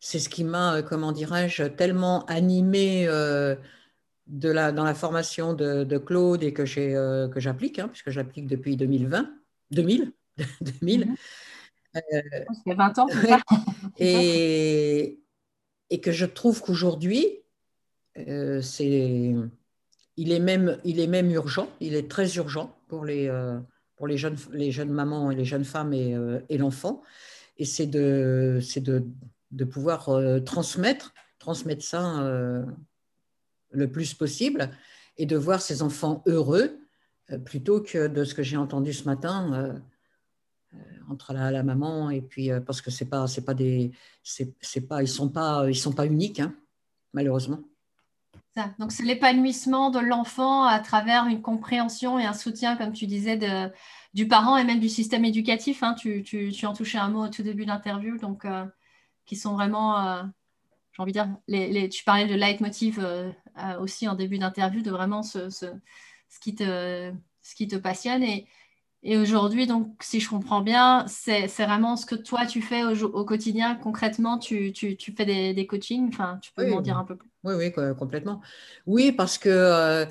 c'est ce qui m'a, euh, comment dirais-je, tellement animé euh, de la, dans la formation de, Claude et que, j'ai, euh, que j'applique, hein, puisque j'applique depuis 2020, 2000, 2000. Il y a 20 ans. et, et que je trouve qu'aujourd'hui, c'est, il, est même, il est même urgent, il est très urgent pour les, pour les, jeunes, les jeunes mamans et les jeunes femmes et, et l'enfant. Et c'est de, c'est de, de pouvoir transmettre, transmettre ça le plus possible et de voir ces enfants heureux plutôt que de ce que j'ai entendu ce matin entre la, maman et puis euh, parce que c'est pas c'est pas des c'est pas ils sont pas ils sont pas uniques hein, malheureusement. Donc c'est l'épanouissement de l'enfant à travers une compréhension et un soutien comme tu disais de, du parent et même du système éducatif. Hein. Tu, tu, tu, en touchais un mot au tout début de l'interview donc euh, qui sont vraiment euh, j'ai envie de dire les, les, tu parlais de leitmotiv aussi en début d'interview de vraiment ce, ce, ce qui te ce qui te passionne et et aujourd'hui, donc, si je comprends bien, c'est vraiment ce que toi, tu fais au, quotidien. Concrètement, tu, tu, tu fais des, des, coachings. Enfin, tu peux m'en dire un peu plus. Oui, oui, complètement. Oui, parce que euh,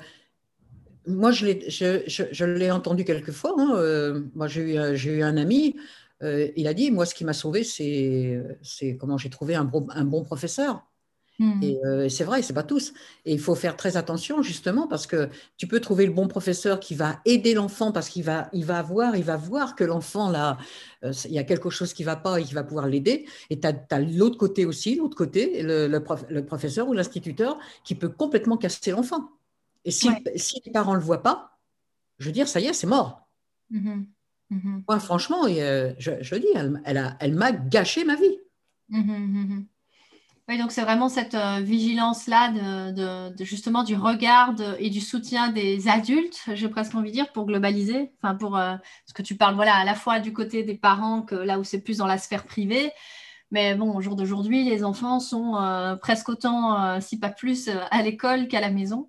moi, je l'ai je, je, entendu quelques fois. Hein, euh, moi, j'ai eu, eu, un ami, euh, il a dit, moi, ce qui m'a sauvé, c'est comment j'ai trouvé un bon, un bon professeur. Hmm. Euh, et c'est vrai, c'est pas tous. Et il faut faire très attention justement parce que tu peux trouver le bon professeur qui va aider l'enfant parce qu'il va, il va voir, il va voir que l'enfant là, euh, il y a quelque chose qui va pas et qui va pouvoir l'aider. Et tu as, l'autre côté aussi, l'autre côté, le, le, professeur ou l'instituteur qui peut complètement casser l'enfant. Et si, si, les parents le voient pas, je veux dire, ça y est, c'est mort. Mm-hmm. Mm-hmm. Moi, franchement, euh, je, je dis, elle, elle, elle m'a gâché ma vie. Mm-hmm, oui, donc c'est vraiment cette euh, vigilance-là de, justement du regard et du soutien des adultes, j'ai presque envie de dire, pour globaliser. Enfin, pour euh, ce que tu parles, voilà, à la fois du côté des parents que là où c'est plus dans la sphère privée. Mais bon, au jour d'aujourd'hui, les enfants sont euh, presque autant, si pas plus, à l'école qu'à la maison.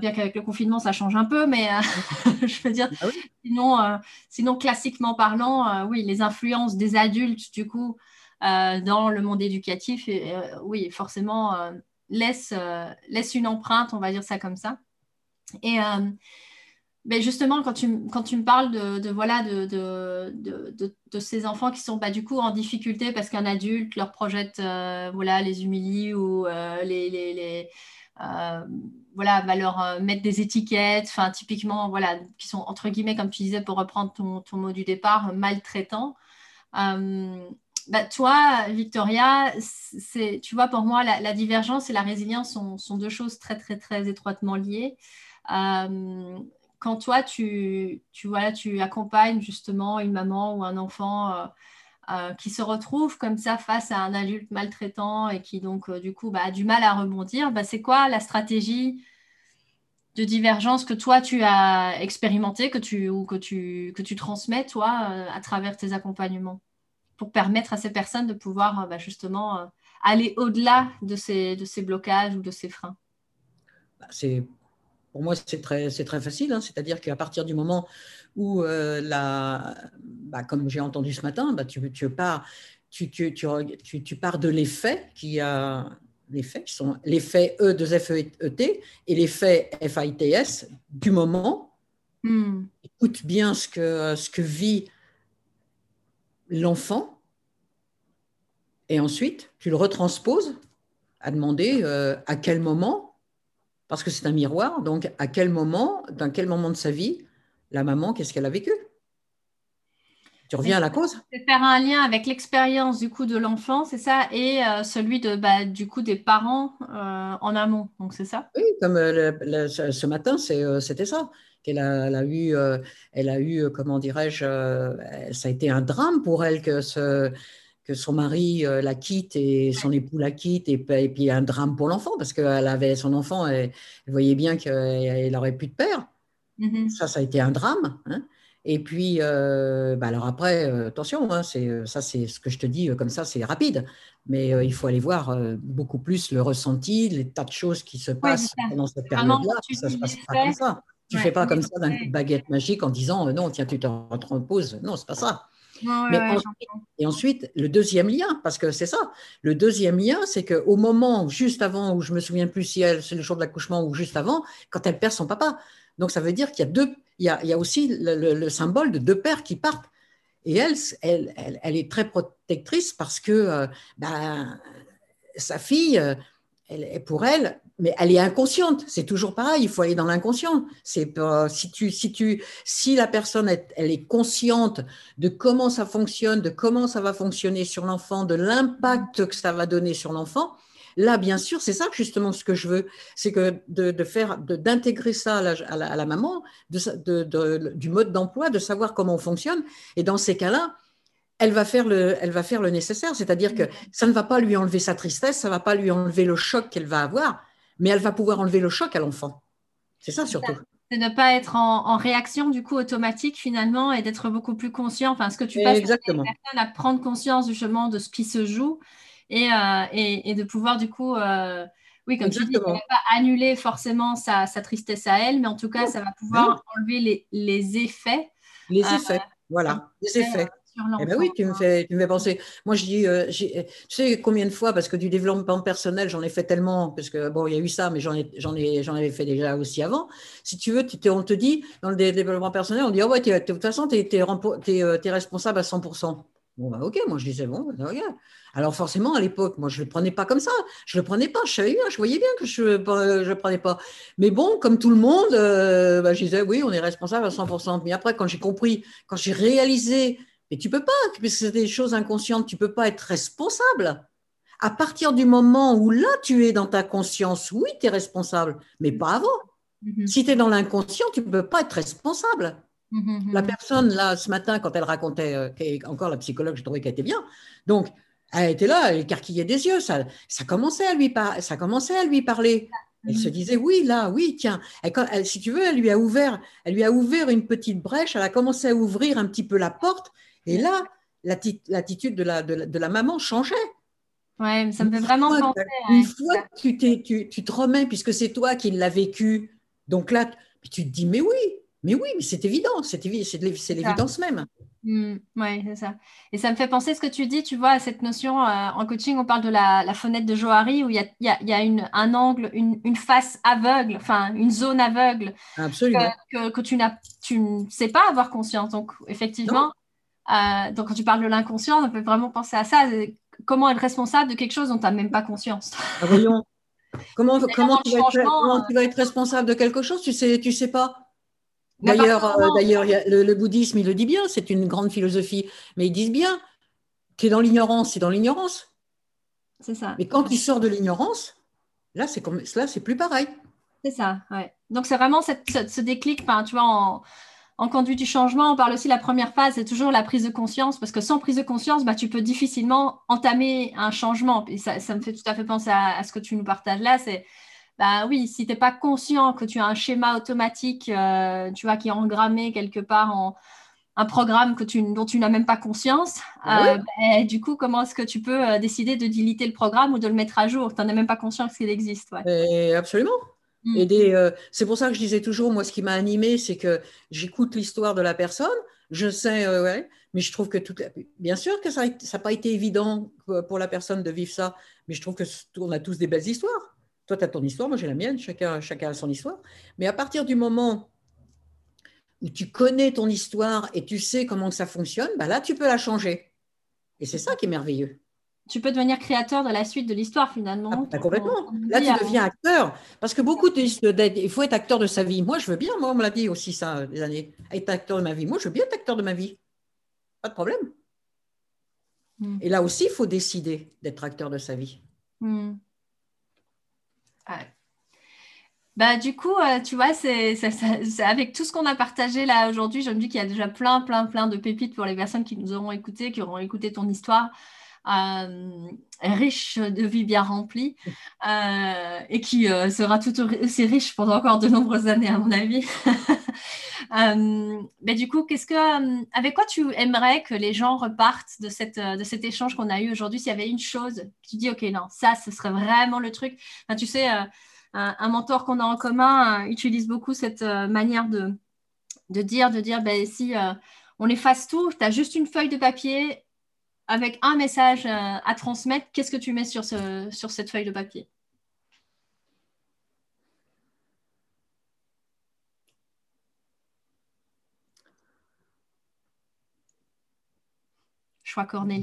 Bien qu'avec le confinement, ça change un peu, mais je veux dire, ah sinon, sinon, classiquement parlant, oui, les influences des adultes, du coup, euh, dans le monde éducatif, euh, oui, forcément, euh, laisse, laisse une empreinte, on va dire ça comme ça. Et mais justement, quand tu, quand tu me parles de, voilà, de, de, de, ces enfants qui sont bah, du coup en difficulté parce qu'un adulte leur projette, voilà, les humilie ou les, les, les voilà, va leur mettre des étiquettes, enfin typiquement, voilà, qui sont entre guillemets, comme tu disais, pour reprendre ton, ton mot du départ, maltraitants. Bah, toi, Victoria, c'est, tu vois, pour moi, la, divergence et la résilience sont, deux choses très, très, très étroitement liées. Euh, quand toi, tu, tu, voilà, tu accompagnes justement une maman ou un enfant euh, euh, qui se retrouve comme ça face à un adulte maltraitant et qui donc, du coup, bah, a du mal à rebondir, bah, c'est quoi la stratégie de divergence que toi, tu as expérimenté que tu, ou que tu, que tu transmets, toi, à travers tes accompagnements pour permettre à ces personnes de pouvoir euh, bah, justement euh, aller au-delà de ces, de ces blocages ou de ces freins? Pour moi, c'est très, c'est très facile. Hein. C'est-à-dire qu'à partir du moment où, euh, la, bah, comme j'ai entendu ce matin, bah, tu, tu, pars, tu, tu, tu, pars de l'effet qui a les faits qui sont les faits E de F-E-T et les faits F-I-T-S du moment. Hmm. Écoute bien ce que, ce que vit l'enfant, et ensuite tu le retransposes à demander euh, à quel moment, parce que c'est un miroir, donc à quel moment, dans quel moment de sa vie, la maman, qu'est-ce qu'elle a vécu? Tu reviens à la cause? C'est faire un lien avec l'expérience du coup de l'enfant, c'est ça, et euh, celui de bah, du coup des parents euh, en amont. Donc c'est ça? Oui, comme ce matin, c'était ça qu'elle a, eu, euh, elle a eu, euh, comment dirais-je, euh, ça a été un drame pour elle que, ce, que son mari la quitte et son époux la quitte, et, puis un drame pour l'enfant, parce qu'elle avait son enfant, et elle voyait bien qu'elle n'aurait plus de père. Mm-hmm. Ça, ça a été un drame. Hein. Et puis, bah alors après, attention, hein, c'est, ça c'est ce que je te dis comme ça, c'est rapide. Mais il faut aller voir beaucoup plus le ressenti, les tas de choses qui se passent pendant cette période-là. Ça se passe pas comme ça. Tu ne fais pas comme ça d'un baguette magique en disant euh, non, tiens, tu te reposes. Non, c'est pas ça. Et ensuite, le deuxième lien, parce que c'est ça, le deuxième lien, c'est qu'au moment, juste avant, où je me souviens plus si c'est le jour de l'accouchement ou juste avant, quand elle perd son papa. Donc ça veut dire qu'il y a deux, il y a, il y a aussi le, symbole de deux pères qui partent. Et elle, elle, elle, est très protectrice parce que euh, ben, sa fille, euh, elle, pour elle, mais elle est inconsciente. C'est toujours pareil. Il faut aller dans l'inconscient. C'est si tu, si tu, si la personne elle est consciente de comment ça fonctionne, de comment ça va fonctionner sur l'enfant, de l'impact que ça va donner sur l'enfant. Là, bien sûr, c'est ça justement ce que je veux, c'est que de, faire, d'intégrer ça à la, maman, du mode d'emploi, de savoir comment on fonctionne. Et dans ces cas-là, elle va faire le, elle va faire le nécessaire. C'est-à-dire que ça ne va pas lui enlever sa tristesse, ça ne va pas lui enlever le choc qu'elle va avoir, mais elle va pouvoir enlever le choc à l'enfant. C'est ça surtout. C'est ne pas être en, réaction du coup automatique finalement et d'être beaucoup plus conscient. Enfin, ce que tu passes Exactement. à prendre conscience justement de ce qui se joue et, euh, et, de pouvoir du coup, euh, oui, comme tu dis, ne pas annuler forcément sa, sa, tristesse à elle, mais en tout cas, ça va pouvoir enlever les, les effets. Les effets, euh, voilà, les effets. Eh ben oui, tu me, fais, tu me fais penser. Moi, je dis, euh, tu sais combien de fois, parce que du développement personnel, j'en ai fait tellement, parce que bon, il y a eu ça, mais j'en ai, j'en ai, j'en avais fait déjà aussi avant. Si tu veux, tu on te dit, dans le développement personnel, on dit, oh ouais, de toute façon, tu es, es, responsable à 100%. Bon, bah, ok, moi je disais, bon, bah, ok. Alors forcément, à l'époque, moi je ne le prenais pas comme ça. Je ne le prenais pas, je savais bien, je voyais bien que je ne le prenais pas. Mais bon, comme tout le monde, euh, bah, je disais, oui, on est responsable à 100%. Mais après, quand j'ai compris, quand j'ai réalisé mais tu peux pas, puisque c'est des choses inconscientes, tu peux pas être responsable. À partir du moment où là, tu es dans ta conscience, oui, tu es responsable, mais pas avant. Mm-hmm. Si tu es dans l'inconscient, tu ne peux pas être responsable. Mm-hmm. La personne, là, ce matin, quand elle racontait, euh, encore la psychologue, je trouvais qu'elle était bien. Donc, elle était là, elle écarquillait des yeux, ça, ça, commençait, à lui ça commençait à lui parler. Elle se mm-hmm. disait oui, là, oui, tiens. si tu veux, elle lui a ouvert, elle lui a ouvert une petite brèche. Elle a commencé à ouvrir un petit peu la porte. Et là, l'attitude de la, de, la, maman changeait. Ouais, ça me fait vraiment penser. Une fois que tu, tu, tu, te remets, puisque c'est toi qui l'as vécu, donc là, tu te dis, mais oui, mais oui, mais c'est évident, c'est l'évidence même. Mmh, oui, c'est ça. Et ça me fait penser ce que tu dis, tu vois, à cette notion, euh, en coaching, on parle de la, fenêtre de Johari, où il y a, y a, y a une, un angle, une, une, face aveugle, enfin, une zone aveugle Absolument. Que, que, tu, tu ne sais pas avoir conscience. Donc, effectivement, euh, donc, quand tu parles de l'inconscient, on peut vraiment penser à ça. Comment être responsable de quelque chose dont tu n'as même pas conscience? Ah, Voyons. Comment, comment, tu, vas être, comment tu, vas être, responsable de quelque chose? Tu ne sais, tu sais pas. D'ailleurs, euh, d'ailleurs le, bouddhisme, il le dit bien, c'est une grande philosophie, mais ils disent bien tu es dans l'ignorance, c'est dans l'ignorance. C'est ça. Mais quand tu sors de l'ignorance, là, c'est comme, là, c'est plus pareil. C'est ça, ouais. Donc, c'est vraiment cette, ce, déclic, tu vois, en, en conduite du changement, on parle aussi de la première phase, c'est toujours la prise de conscience, parce que sans prise de conscience, bah, tu peux difficilement entamer un changement. Et ça, me fait tout à fait penser à, ce que tu nous partages là. C'est, bah oui, si tu n'es pas conscient que tu as un schéma automatique, euh, tu vois, qui est engrammé quelque part en un programme que tu, dont tu n'as même pas conscience, euh, bah, du coup, comment est-ce que tu peux euh, décider de diliter le programme ou de le mettre à jour? Tu n'en as même pas conscience qu'il existe. absolument. Mm. Euh, c'est pour ça que je disais toujours, moi, ce qui m'a animé, c'est que j'écoute l'histoire de la personne, je sais, euh, mais je trouve que tout, bien sûr que ça n'a pas été évident pour la personne de vivre ça, mais je trouve que on a tous des belles histoires. Toi, tu as ton histoire, moi j'ai la mienne, chacun, chacun a son histoire. Mais à partir du moment où tu connais ton histoire et tu sais comment ça fonctionne, bah là, tu peux la changer. Et c'est ça qui est merveilleux tu peux devenir créateur de la suite de l'histoire finalement. Ah, bah, complètement. Là, tu deviens acteur. Parce que beaucoup disent qu'il faut être acteur de sa vie. Moi, je veux bien, moi, on me l'a dit aussi ça des années, être acteur de ma vie. Moi, je veux bien être acteur de ma vie. Pas de problème. Hmm. Et là aussi, il faut décider d'être acteur de sa vie. Hmm. Bah, du coup, euh, tu vois, c'est, avec tout ce qu'on a partagé là aujourd'hui, je me dis qu'il y a déjà plein, plein, plein de pépites pour les personnes qui nous auront écouté, qui auront écouté ton histoire. Euh, riche de vie bien remplie euh, et qui euh, sera tout aussi riche pendant encore de nombreuses années à mon avis. mais du coup, qu'est-ce que, avec quoi tu aimerais que les gens repartent de, cette, de cet échange qu'on a eu aujourd'hui? S'il y avait une chose, tu dis, OK, non, ça, ce serait vraiment le truc. tu sais, un, mentor qu'on a en commun utilise beaucoup cette manière de, de dire, de dire, ben, si on efface tout, tu as juste une feuille de papier avec un message euh, à transmettre, qu'est-ce que tu mets sur, ce, sur cette feuille de papier?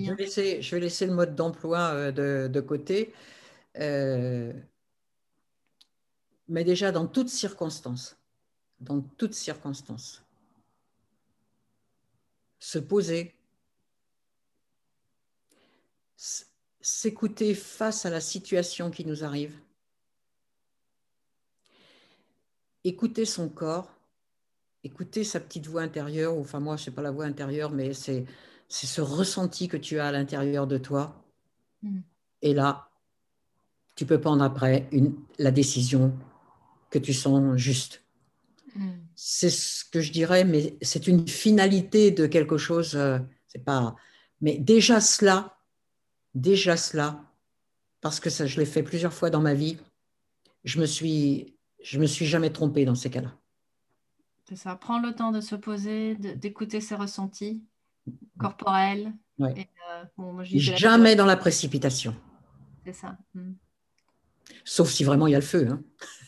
Je vais laisser, je vais laisser le mode d'emploi euh, de, de, côté. Euh, Mais déjà dans toutes circonstances, dans toutes circonstances, se poser, s'écouter face à la situation qui nous arrive, écouter son corps, écouter sa petite voix intérieure, enfin moi, ce n'est pas la voix intérieure, mais c'est ce ressenti que tu as à l'intérieur de toi. Mm. Et là, tu peux prendre après une, la décision que tu sens juste. Mm. C'est ce que je dirais, mais c'est une finalité de quelque chose. Euh, c'est pas. Mais déjà cela, déjà cela, parce que ça, je l'ai fait plusieurs fois dans ma vie. Je me suis, je me suis jamais trompée dans ces cas-là. C'est ça. Prends le temps de se poser, d'écouter ses ressentis corporels. Ouais. Euh, jamais dans la précipitation. C'est ça. Mm. Sauf si vraiment il y a le feu. Hein.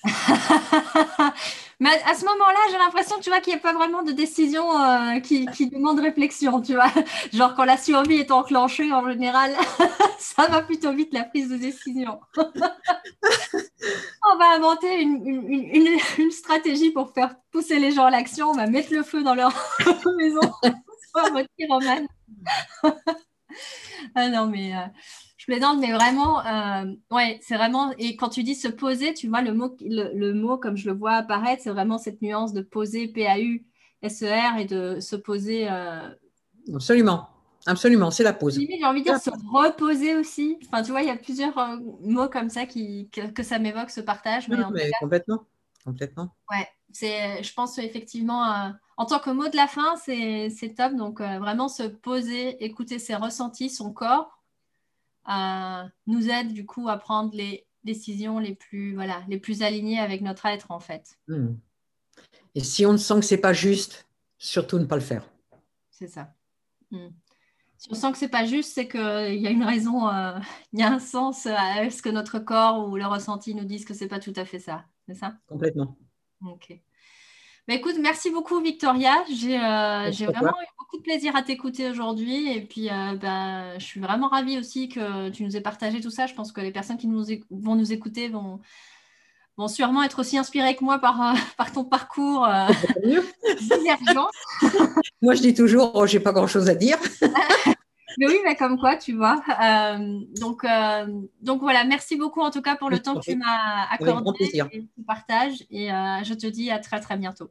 Mais à ce moment-là, j'ai l'impression, tu vois, qu'il n'y a pas vraiment de décision euh, qui, qui, demande réflexion, tu vois. Genre quand la survie est enclenchée, en général, ça va plutôt vite la prise de décision. on va inventer une, une, stratégie pour faire pousser les gens à l'action. On va mettre le feu dans leur maison. Soit mode pyromane. ah non, mais... Euh, je plaisante, mais vraiment, euh, ouais, c'est vraiment. Et quand tu dis se poser, tu vois, le mot, le, mot comme je le vois apparaître, c'est vraiment cette nuance de poser, P-A-U-S-E-R, et de se poser. Euh, absolument, absolument, c'est la pause. J'ai envie de dire se reposer aussi. Enfin, tu vois, il y a plusieurs euh, mots comme ça qui, que, ça m'évoque, ce partage. Mais, complètement, complètement. Ouais, c'est, je pense effectivement, en tant que mot de la fin, c'est, top. Donc, vraiment se poser, écouter ses ressentis, son corps nous aide du coup à prendre les décisions les plus, voilà, les plus alignées avec notre être en fait. Hmm. Et si on sent que c'est pas juste, surtout ne pas le faire. C'est ça. Hmm. Si on sent que c'est pas juste, c'est qu'il y a une raison, euh, il y a un sens à ce que notre corps ou le ressenti nous disent que c'est pas tout à fait ça. C'est ça? Complètement. Ok. Bah, écoute, merci beaucoup Victoria. J'ai euh, vraiment eu beaucoup de plaisir à t'écouter aujourd'hui. Et puis, euh, bah, je suis vraiment ravie aussi que tu nous aies partagé tout ça. Je pense que les personnes qui nous vont nous écouter vont, vont sûrement être aussi inspirées que moi par, euh, par ton parcours divergent. moi, je dis toujours, oh, j'ai pas grand-chose à dire. Mais oui, mais comme quoi, tu vois. donc, donc voilà, merci beaucoup en tout cas pour le temps que tu m'as accordé et tu partages. Et je te dis à très très bientôt.